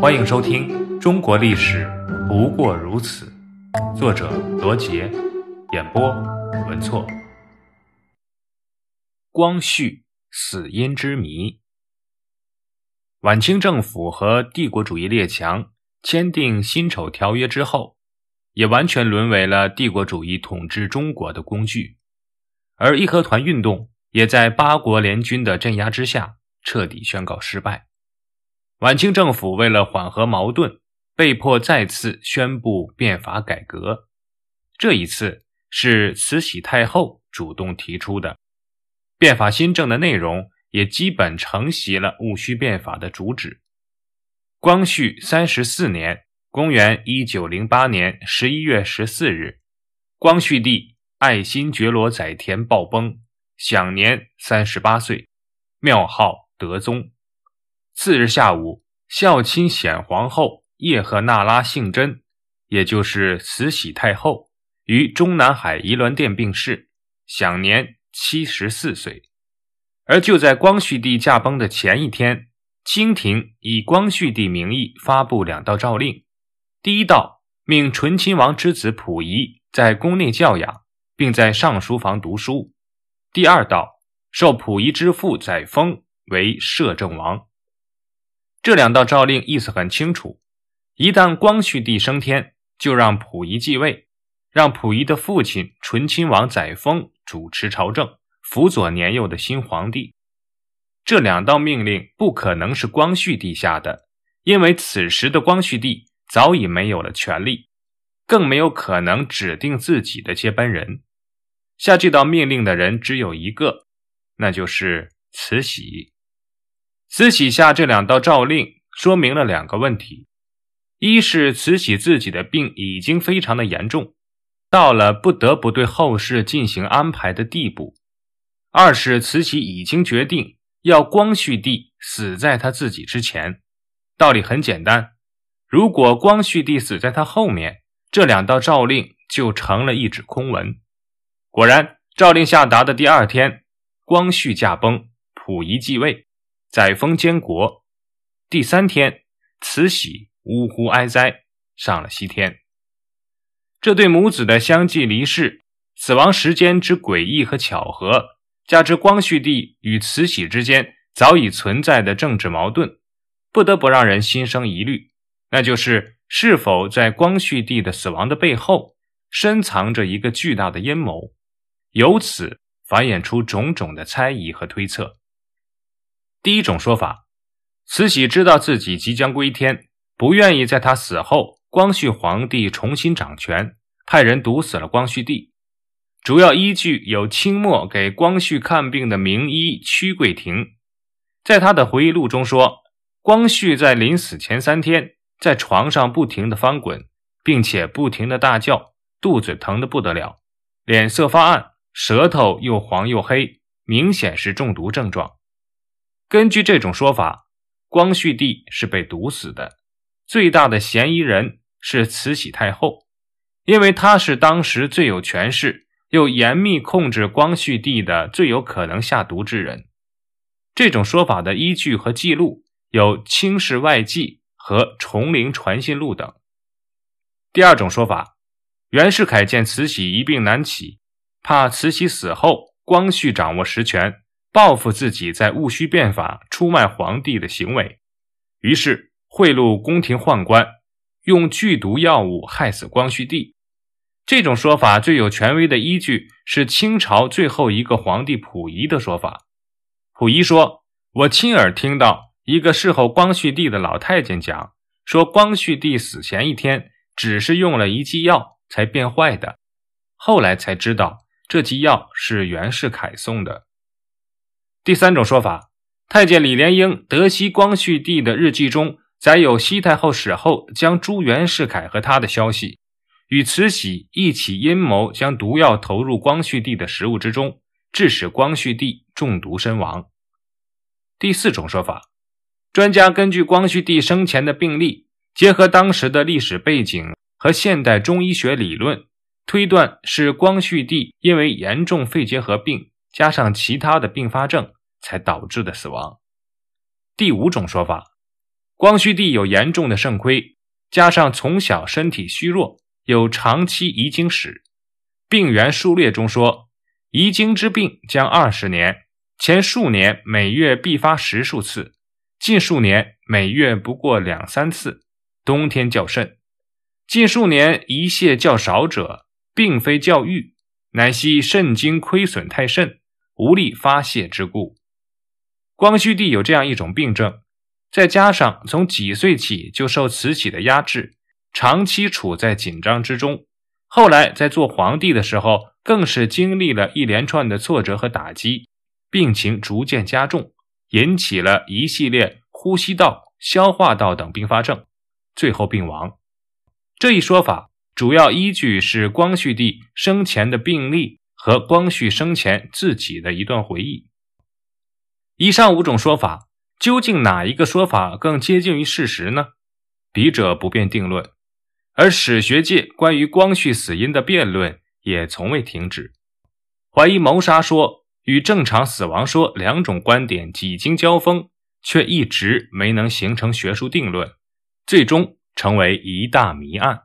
欢迎收听《中国历史不过如此》，作者罗杰，演播文措。光绪死因之谜。晚清政府和帝国主义列强签订辛丑条约之后，也完全沦为了帝国主义统治中国的工具，而义和团运动也在八国联军的镇压之下彻底宣告失败。晚清政府为了缓和矛盾，被迫再次宣布变法改革。这一次是慈禧太后主动提出的，变法新政的内容也基本承袭了戊戌变法的主旨。光绪三十四年（公元一九零八年十一月十四日），光绪帝爱新觉罗载湉暴崩，享年三十八岁，庙号德宗。次日下午，孝亲显皇后叶赫那拉幸贞，也就是慈禧太后，于中南海颐銮殿病逝，享年七十四岁。而就在光绪帝驾崩的前一天，清廷以光绪帝名义发布两道诏令：第一道命醇亲王之子溥仪在宫内教养，并在上书房读书；第二道授溥仪之父载沣为摄政王。这两道诏令意思很清楚：一旦光绪帝升天，就让溥仪继位，让溥仪的父亲醇亲王载沣主持朝政，辅佐年幼的新皇帝。这两道命令不可能是光绪帝下的，因为此时的光绪帝早已没有了权力，更没有可能指定自己的接班人。下这道命令的人只有一个，那就是慈禧。慈禧下这两道诏令，说明了两个问题：一是慈禧自己的病已经非常的严重，到了不得不对后事进行安排的地步；二是慈禧已经决定要光绪帝死在他自己之前。道理很简单，如果光绪帝死在他后面，这两道诏令就成了一纸空文。果然，诏令下达的第二天，光绪驾崩，溥仪继位。载沣监国，第三天，慈禧呜呼哀哉，上了西天。这对母子的相继离世、死亡时间之诡异和巧合，加之光绪帝与慈禧之间早已存在的政治矛盾，不得不让人心生疑虑，那就是是否在光绪帝的死亡的背后，深藏着一个巨大的阴谋，由此繁衍出种种的猜疑和推测。第一种说法，慈禧知道自己即将归天，不愿意在他死后，光绪皇帝重新掌权，派人毒死了光绪帝。主要依据有清末给光绪看病的名医屈桂亭，在他的回忆录中说，光绪在临死前三天，在床上不停的翻滚，并且不停的大叫，肚子疼得不得了，脸色发暗，舌头又黄又黑，明显是中毒症状。根据这种说法，光绪帝是被毒死的。最大的嫌疑人是慈禧太后，因为她是当时最有权势又严密控制光绪帝的最有可能下毒之人。这种说法的依据和记录有《清室外记》和《崇陵传信录》等。第二种说法，袁世凯见慈禧一病难起，怕慈禧死后光绪掌握实权。报复自己在戊戌变法出卖皇帝的行为，于是贿赂宫廷宦官，用剧毒药物害死光绪帝。这种说法最有权威的依据是清朝最后一个皇帝溥仪的说法。溥仪说：“我亲耳听到一个侍候光绪帝的老太监讲，说光绪帝死前一天只是用了一剂药才变坏的，后来才知道这剂药是袁世凯送的。”第三种说法，太监李莲英得悉光绪帝的日记中载有西太后死后将朱元世凯和他的消息，与慈禧一起阴谋将毒药投入光绪帝的食物之中，致使光绪帝中毒身亡。第四种说法，专家根据光绪帝生前的病历，结合当时的历史背景和现代中医学理论，推断是光绪帝因为严重肺结核病加上其他的并发症。才导致的死亡。第五种说法，光绪帝有严重的肾亏，加上从小身体虚弱，有长期遗精史。病源数列中说，遗精之病将二十年，前数年每月必发十数次，近数年每月不过两三次，冬天较甚。近数年遗泻较少者，并非较郁，乃系肾精亏损太甚，无力发泄之故。光绪帝有这样一种病症，再加上从几岁起就受慈禧的压制，长期处在紧张之中，后来在做皇帝的时候，更是经历了一连串的挫折和打击，病情逐渐加重，引起了一系列呼吸道、消化道等并发症，最后病亡。这一说法主要依据是光绪帝生前的病历和光绪生前自己的一段回忆。以上五种说法，究竟哪一个说法更接近于事实呢？笔者不便定论。而史学界关于光绪死因的辩论也从未停止。怀疑谋杀说与正常死亡说两种观点几经交锋，却一直没能形成学术定论，最终成为一大谜案。